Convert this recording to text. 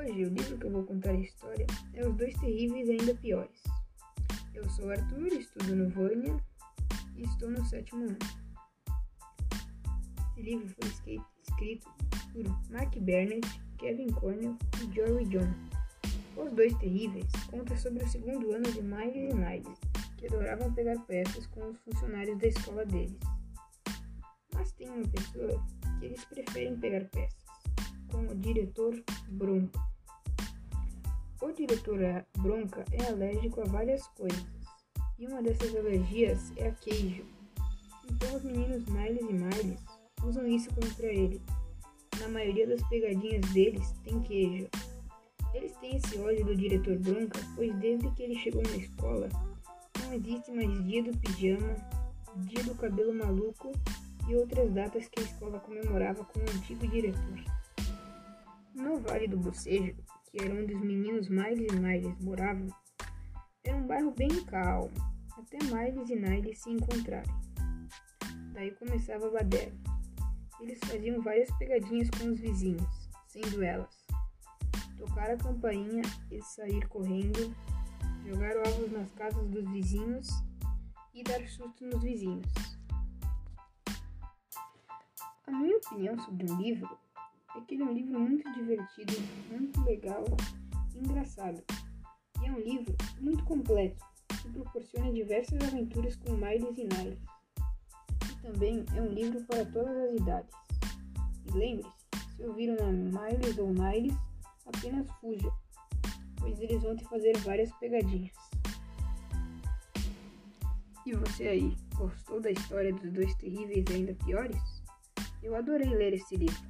Hoje, o livro que eu vou contar a história é Os Dois Terríveis Ainda Piores. Eu sou Arthur, estudo no Vânia e estou no sétimo ano. Esse livro foi escrito por Mark Burnett, Kevin Cornell e Jory John. Os Dois Terríveis conta sobre o segundo ano de Miles e Niles, que adoravam pegar peças com os funcionários da escola deles. Mas tem uma pessoa que eles preferem pegar peças com o diretor Bronca. O diretor Bronca é alérgico a várias coisas, e uma dessas alergias é a queijo. Então os meninos Miles e Miles usam isso contra ele. Na maioria das pegadinhas deles tem queijo. Eles têm esse ódio do diretor Bronca, pois desde que ele chegou na escola, não existe mais dia do pijama, dia do cabelo maluco e outras datas que a escola comemorava com o antigo diretor. No Vale do Bocejo, que era onde os meninos Miles e Niles moravam, era um bairro bem calmo, até Miles e Niles se encontrarem. Daí começava a baderna. Eles faziam várias pegadinhas com os vizinhos, sendo elas tocar a campainha e sair correndo, jogar ovos nas casas dos vizinhos e dar susto nos vizinhos. A minha opinião sobre o livro é que ele é um livro muito divertido, muito legal e engraçado. E é um livro muito completo, que proporciona diversas aventuras com Miles e Niles. E também é um livro para todas as idades. E lembre-se, se ouvir o nome Miles ou Niles, apenas fuja, pois eles vão te fazer várias pegadinhas. E você aí, gostou da história dos dois terríveis ainda piores? Eu adorei ler esse livro.